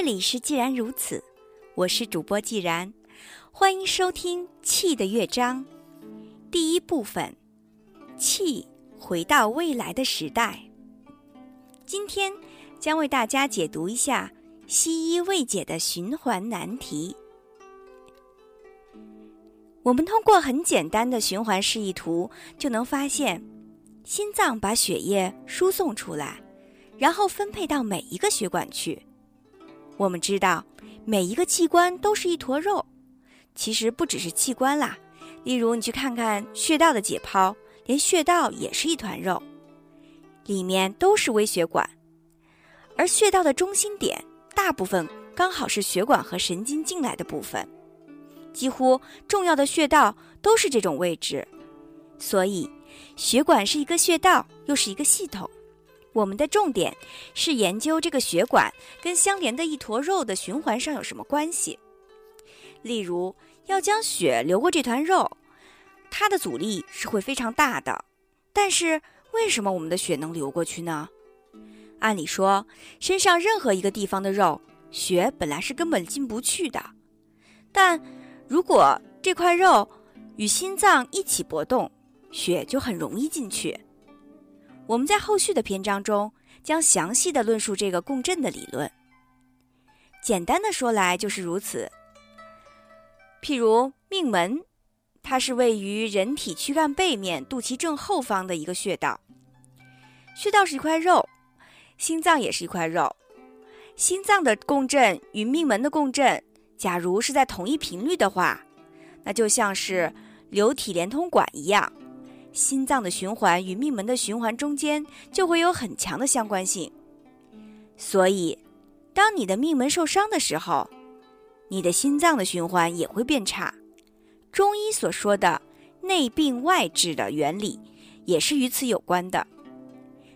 这里是既然如此，我是主播既然，欢迎收听《气的乐章》第一部分《气回到未来的时代》。今天将为大家解读一下西医未解的循环难题。我们通过很简单的循环示意图就能发现，心脏把血液输送出来，然后分配到每一个血管去。我们知道，每一个器官都是一坨肉。其实不只是器官啦，例如你去看看穴道的解剖，连穴道也是一团肉，里面都是微血管。而穴道的中心点，大部分刚好是血管和神经进来的部分，几乎重要的穴道都是这种位置。所以，血管是一个穴道，又是一个系统。我们的重点是研究这个血管跟相连的一坨肉的循环上有什么关系。例如，要将血流过这团肉，它的阻力是会非常大的。但是，为什么我们的血能流过去呢？按理说，身上任何一个地方的肉，血本来是根本进不去的。但如果这块肉与心脏一起搏动，血就很容易进去。我们在后续的篇章中将详细的论述这个共振的理论。简单的说来就是如此。譬如命门，它是位于人体躯干背面肚脐正后方的一个穴道。穴道是一块肉，心脏也是一块肉。心脏的共振与命门的共振，假如是在同一频率的话，那就像是流体连通管一样。心脏的循环与命门的循环中间就会有很强的相关性，所以，当你的命门受伤的时候，你的心脏的循环也会变差。中医所说的内病外治的原理也是与此有关的。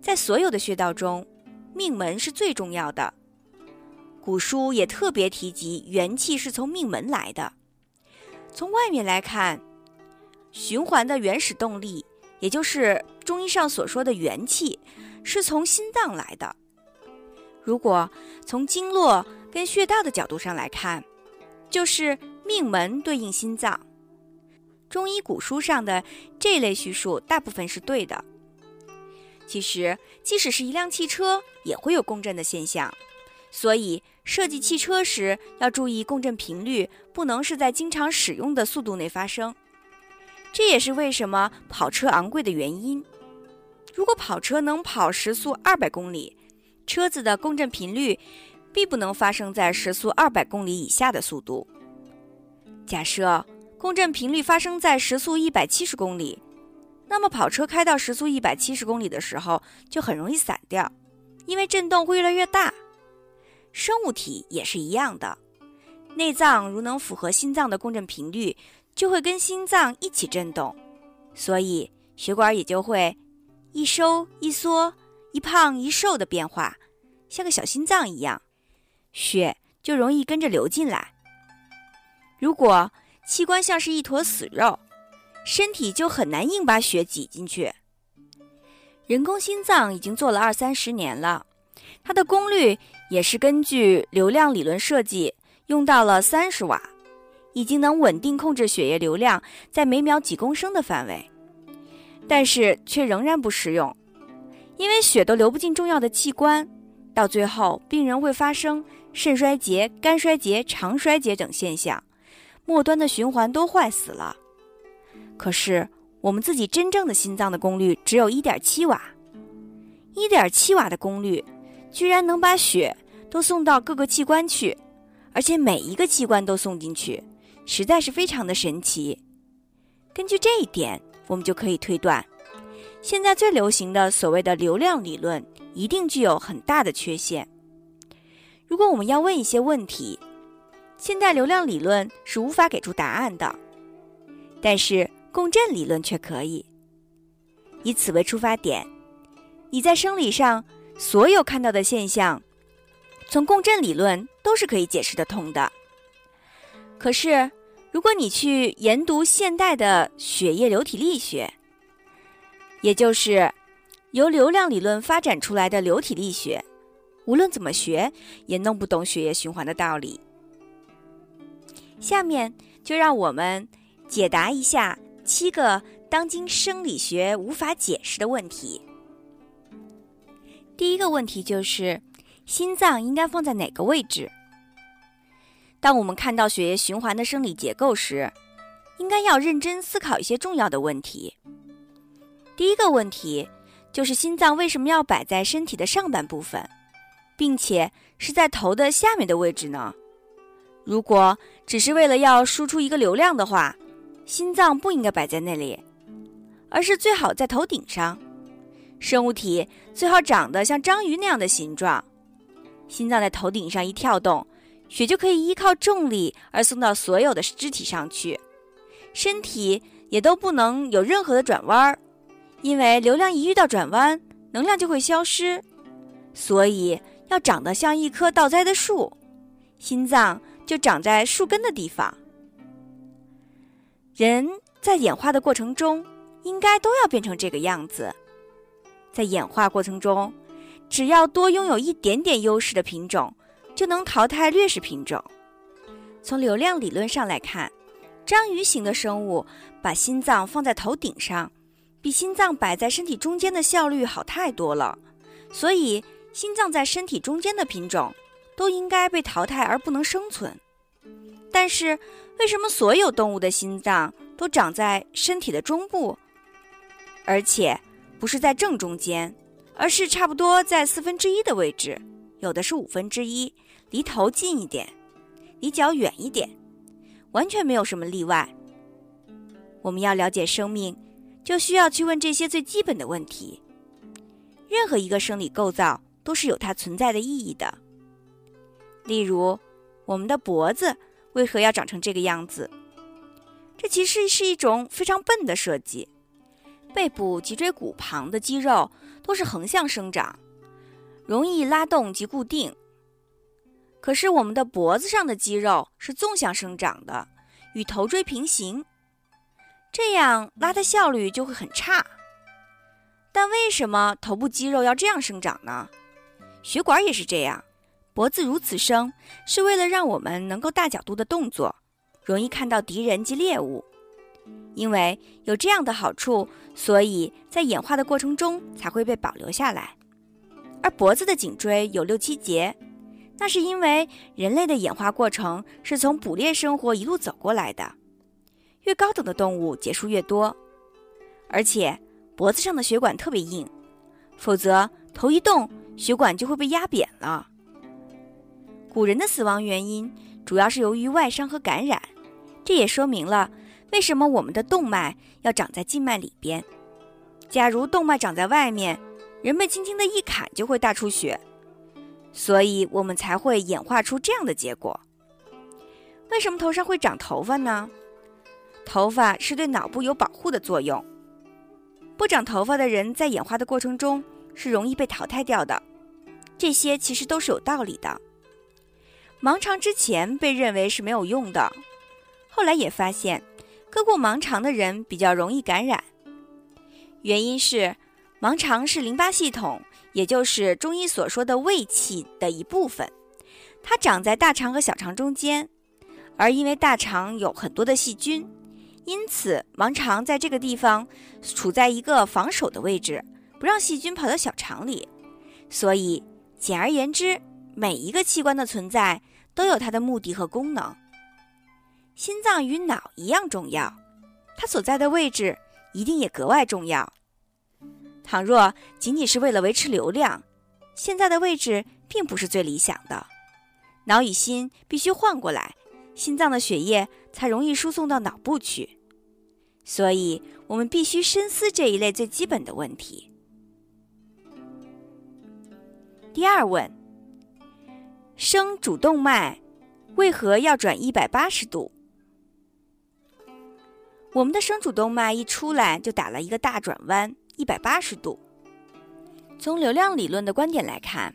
在所有的穴道中，命门是最重要的。古书也特别提及元气是从命门来的。从外面来看。循环的原始动力，也就是中医上所说的元气，是从心脏来的。如果从经络跟穴道的角度上来看，就是命门对应心脏。中医古书上的这类叙述大部分是对的。其实，即使是一辆汽车，也会有共振的现象，所以设计汽车时要注意共振频率不能是在经常使用的速度内发生。这也是为什么跑车昂贵的原因。如果跑车能跑时速二百公里，车子的共振频率必不能发生在时速二百公里以下的速度。假设共振频率发生在时速一百七十公里，那么跑车开到时速一百七十公里的时候就很容易散掉，因为震动会越来越大。生物体也是一样的，内脏如能符合心脏的共振频率。就会跟心脏一起震动，所以血管也就会一收一缩、一胖一瘦的变化，像个小心脏一样，血就容易跟着流进来。如果器官像是一坨死肉，身体就很难硬把血挤进去。人工心脏已经做了二三十年了，它的功率也是根据流量理论设计，用到了三十瓦。已经能稳定控制血液流量在每秒几公升的范围，但是却仍然不实用，因为血都流不进重要的器官，到最后病人会发生肾衰竭、肝衰竭、肠衰竭等现象，末端的循环都坏死了。可是我们自己真正的心脏的功率只有一点七瓦，一点七瓦的功率，居然能把血都送到各个器官去，而且每一个器官都送进去。实在是非常的神奇。根据这一点，我们就可以推断，现在最流行的所谓的流量理论一定具有很大的缺陷。如果我们要问一些问题，现在流量理论是无法给出答案的，但是共振理论却可以。以此为出发点，你在生理上所有看到的现象，从共振理论都是可以解释得通的。可是。如果你去研读现代的血液流体力学，也就是由流量理论发展出来的流体力学，无论怎么学，也弄不懂血液循环的道理。下面就让我们解答一下七个当今生理学无法解释的问题。第一个问题就是，心脏应该放在哪个位置？当我们看到血液循环的生理结构时，应该要认真思考一些重要的问题。第一个问题就是心脏为什么要摆在身体的上半部分，并且是在头的下面的位置呢？如果只是为了要输出一个流量的话，心脏不应该摆在那里，而是最好在头顶上。生物体最好长得像章鱼那样的形状，心脏在头顶上一跳动。血就可以依靠重力而送到所有的肢体上去，身体也都不能有任何的转弯儿，因为流量一遇到转弯，能量就会消失。所以要长得像一棵倒栽的树，心脏就长在树根的地方。人在演化的过程中，应该都要变成这个样子。在演化过程中，只要多拥有一点点优势的品种。就能淘汰劣势品种。从流量理论上来看，章鱼型的生物把心脏放在头顶上，比心脏摆在身体中间的效率好太多了。所以，心脏在身体中间的品种都应该被淘汰而不能生存。但是，为什么所有动物的心脏都长在身体的中部，而且不是在正中间，而是差不多在四分之一的位置，有的是五分之一？离头近一点，离脚远一点，完全没有什么例外。我们要了解生命，就需要去问这些最基本的问题。任何一个生理构造都是有它存在的意义的。例如，我们的脖子为何要长成这个样子？这其实是一种非常笨的设计。背部脊椎骨旁的肌肉都是横向生长，容易拉动及固定。可是我们的脖子上的肌肉是纵向生长的，与头椎平行，这样拉的效率就会很差。但为什么头部肌肉要这样生长呢？血管也是这样，脖子如此生是为了让我们能够大角度的动作，容易看到敌人及猎物。因为有这样的好处，所以在演化的过程中才会被保留下来。而脖子的颈椎有六七节。那是因为人类的演化过程是从捕猎生活一路走过来的，越高等的动物节数越多，而且脖子上的血管特别硬，否则头一动血管就会被压扁了。古人的死亡原因主要是由于外伤和感染，这也说明了为什么我们的动脉要长在静脉里边。假如动脉长在外面，人被轻轻的一砍就会大出血。所以我们才会演化出这样的结果。为什么头上会长头发呢？头发是对脑部有保护的作用。不长头发的人在演化的过程中是容易被淘汰掉的。这些其实都是有道理的。盲肠之前被认为是没有用的，后来也发现割过盲肠的人比较容易感染。原因是盲肠是淋巴系统。也就是中医所说的胃气的一部分，它长在大肠和小肠中间，而因为大肠有很多的细菌，因此盲肠在这个地方处在一个防守的位置，不让细菌跑到小肠里。所以，简而言之，每一个器官的存在都有它的目的和功能。心脏与脑一样重要，它所在的位置一定也格外重要。倘若仅仅是为了维持流量，现在的位置并不是最理想的。脑与心必须换过来，心脏的血液才容易输送到脑部去。所以，我们必须深思这一类最基本的问题。第二问：生主动脉为何要转一百八十度？我们的生主动脉一出来就打了一个大转弯。一百八十度。从流量理论的观点来看，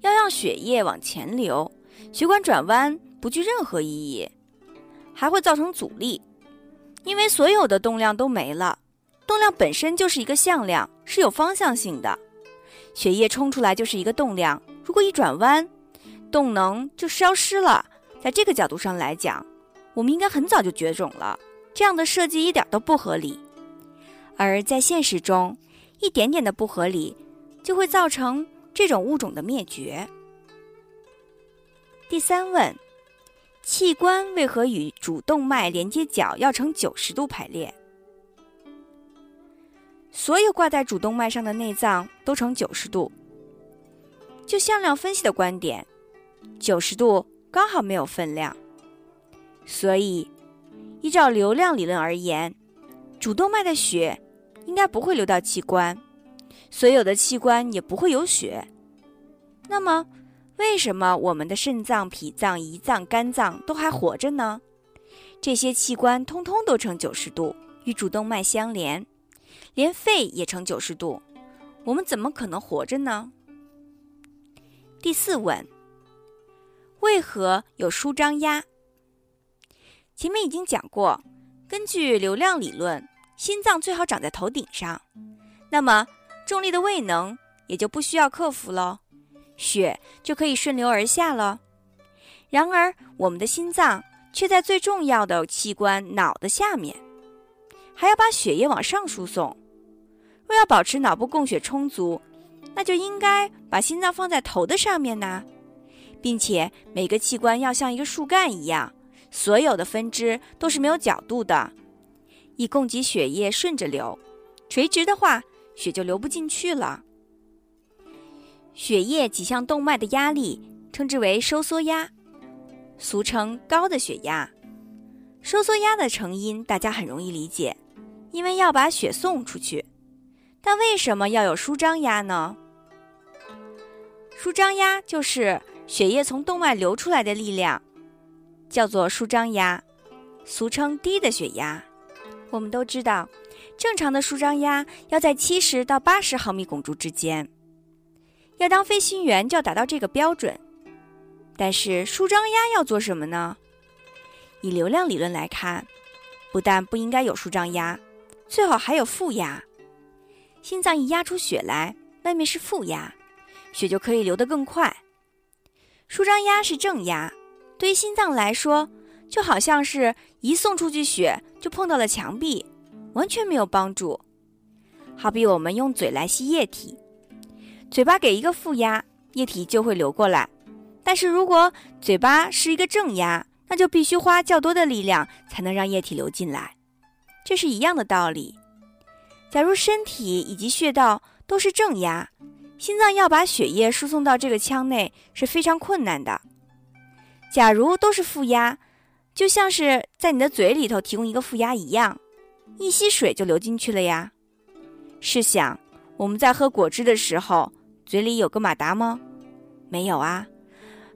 要让血液往前流，血管转弯不具任何意义，还会造成阻力，因为所有的动量都没了。动量本身就是一个向量，是有方向性的。血液冲出来就是一个动量，如果一转弯，动能就消失了。在这个角度上来讲，我们应该很早就绝种了。这样的设计一点都不合理。而在现实中，一点点的不合理就会造成这种物种的灭绝。第三问：器官为何与主动脉连接角要呈九十度排列？所有挂在主动脉上的内脏都呈九十度。就向量分析的观点，九十度刚好没有分量，所以依照流量理论而言，主动脉的血应该不会流到器官，所有的器官也不会有血。那么，为什么我们的肾脏、脾脏、胰脏、肝脏都还活着呢？这些器官通通都呈九十度，与主动脉相连，连肺也呈九十度，我们怎么可能活着呢？第四问：为何有舒张压？前面已经讲过，根据流量理论，心脏最好长在头顶上，那么重力的位能也就不需要克服喽，血就可以顺流而下了。然而，我们的心脏却在最重要的器官脑的下面，还要把血液往上输送。若要保持脑部供血充足，那就应该把心脏放在头的上面呢，并且每个器官要像一个树干一样，所有的分支都是没有角度的，以供给血液顺着流。垂直的话，血就流不进去了。血液挤向动脉的压力称之为收缩压，俗称高的血压。收缩压的成因大家很容易理解，因为要把血送出去。但为什么要有舒张压呢？舒张压就是血液从动脉流出来的力量，叫做舒张压，俗称低的血压。我们都知道，正常的舒张压要在七十到八十毫米汞柱之间。要当飞行员就要达到这个标准。但是舒张压要做什么呢？以流量理论来看，不但不应该有舒张压，最好还有负压。心脏一压出血来，外面是负压。血就可以流得更快。舒张压是正压，对于心脏来说，就好像是一送出去血就碰到了墙壁，完全没有帮助。好比我们用嘴来吸液体，嘴巴给一个负压，液体就会流过来；但是如果嘴巴是一个正压，那就必须花较多的力量才能让液体流进来。这是一样的道理。假如身体以及穴道都是正压。心脏要把血液输送到这个腔内是非常困难的。假如都是负压，就像是在你的嘴里头提供一个负压一样，一吸水就流进去了呀。试想，我们在喝果汁的时候，嘴里有个马达吗？没有啊。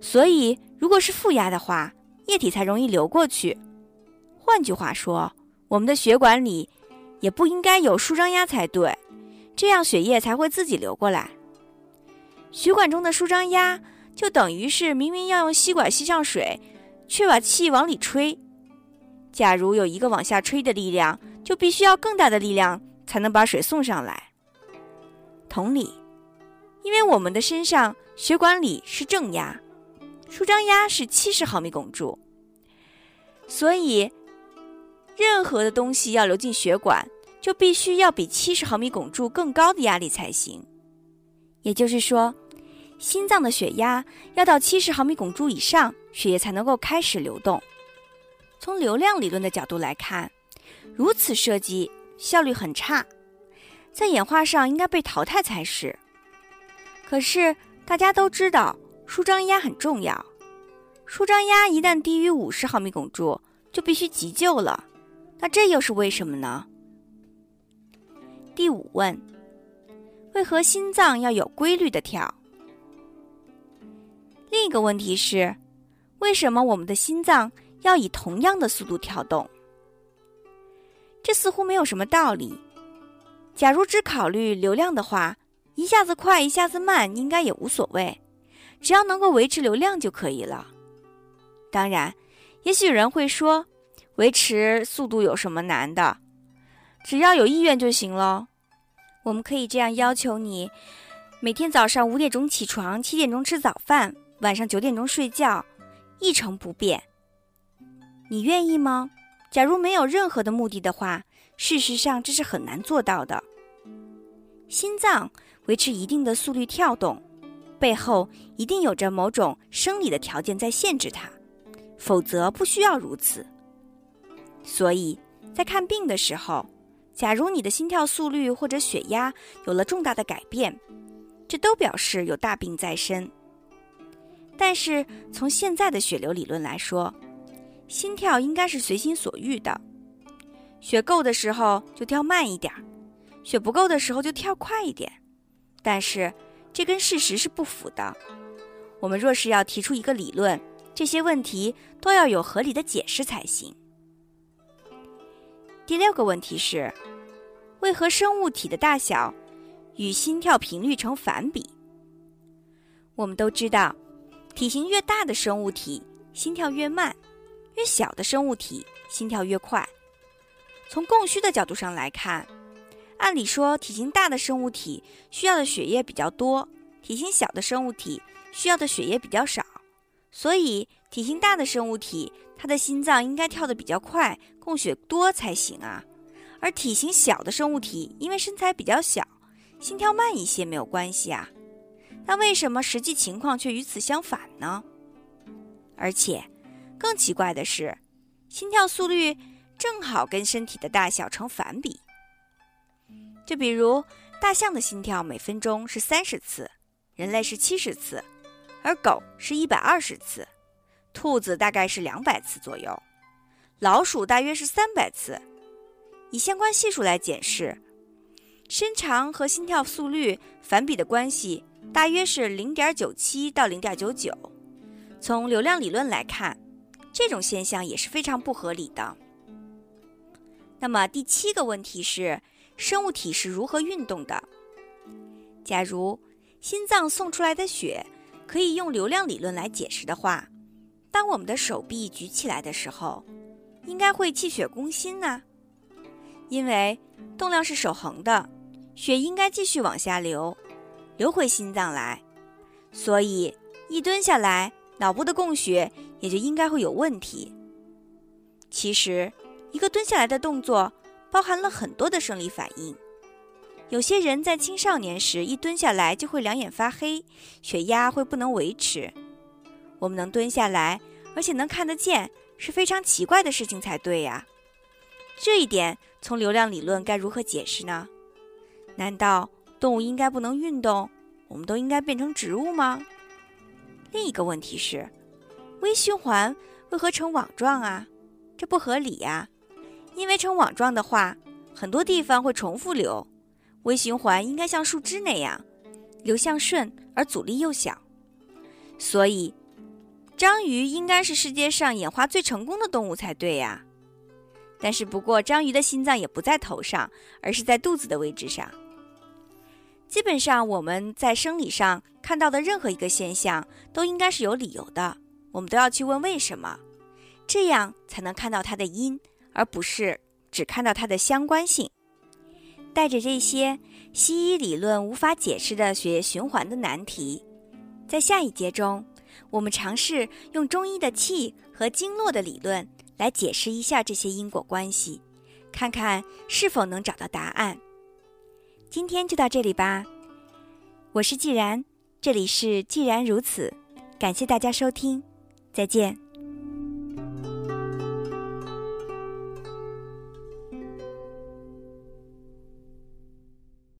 所以，如果是负压的话，液体才容易流过去。换句话说，我们的血管里也不应该有舒张压才对，这样血液才会自己流过来。血管中的舒张压就等于是明明要用吸管吸上水，却把气往里吹。假如有一个往下吹的力量，就必须要更大的力量才能把水送上来。同理，因为我们的身上血管里是正压，舒张压是七十毫米汞柱，所以任何的东西要流进血管，就必须要比七十毫米汞柱更高的压力才行。也就是说。心脏的血压要到七十毫米汞柱以上，血液才能够开始流动。从流量理论的角度来看，如此设计效率很差，在演化上应该被淘汰才是。可是大家都知道，舒张压很重要，舒张压一旦低于五十毫米汞柱，就必须急救了。那这又是为什么呢？第五问：为何心脏要有规律的跳？另一个问题是，为什么我们的心脏要以同样的速度跳动？这似乎没有什么道理。假如只考虑流量的话，一下子快，一下子慢，应该也无所谓，只要能够维持流量就可以了。当然，也许有人会说，维持速度有什么难的？只要有意愿就行了。我们可以这样要求你：每天早上五点钟起床，七点钟吃早饭，晚上九点钟睡觉，一成不变。你愿意吗？假如没有任何的目的的话，事实上这是很难做到的。心脏维持一定的速率跳动，背后一定有着某种生理的条件在限制它，否则不需要如此。所以在看病的时候，假如你的心跳速率或者血压有了重大的改变，这都表示有大病在身。但是从现在的血流理论来说，心跳应该是随心所欲的，血够的时候就跳慢一点，血不够的时候就跳快一点。但是这跟事实是不符的。我们若是要提出一个理论，这些问题都要有合理的解释才行。第六个问题是，为何生物体的大小与心跳频率成反比？我们都知道，体型越大的生物体心跳越慢，越小的生物体心跳越快。从供需的角度上来看，按理说体型大的生物体需要的血液比较多，体型小的生物体需要的血液比较少，所以体型大的生物体它的心脏应该跳得比较快。供血多才行啊，而体型小的生物体因为身材比较小，心跳慢一些没有关系啊。但为什么实际情况却与此相反呢？而且更奇怪的是，心跳速率正好跟身体的大小成反比。就比如大象的心跳每分钟是三十次，人类是七十次，而狗是一百二十次，兔子大概是两百次左右。老鼠大约是三百次，以相关系数来解释，身长和心跳速率反比的关系大约是零点九七到零点九九。从流量理论来看，这种现象也是非常不合理的。那么第七个问题是，生物体是如何运动的？假如心脏送出来的血可以用流量理论来解释的话，当我们的手臂举起来的时候，应该会气血攻心呐，因为动量是守恒的，血应该继续往下流，流回心脏来，所以一蹲下来，脑部的供血也就应该会有问题。其实，一个蹲下来的动作包含了很多的生理反应，有些人在青少年时一蹲下来就会两眼发黑，血压会不能维持。我们能蹲下来，而且能看得见。是非常奇怪的事情才对呀，这一点从流量理论该如何解释呢？难道动物应该不能运动，我们都应该变成植物吗？另一个问题是，微循环为何呈网状啊？这不合理呀，因为呈网状的话，很多地方会重复流，微循环应该像树枝那样，流向顺而阻力又小，所以。章鱼应该是世界上演化最成功的动物才对呀，但是不过章鱼的心脏也不在头上，而是在肚子的位置上。基本上我们在生理上看到的任何一个现象都应该是有理由的，我们都要去问为什么，这样才能看到它的因，而不是只看到它的相关性。带着这些西医理论无法解释的血液循环的难题，在下一节中。我们尝试用中医的气和经络的理论来解释一下这些因果关系，看看是否能找到答案。今天就到这里吧，我是既然，这里是既然如此，感谢大家收听，再见。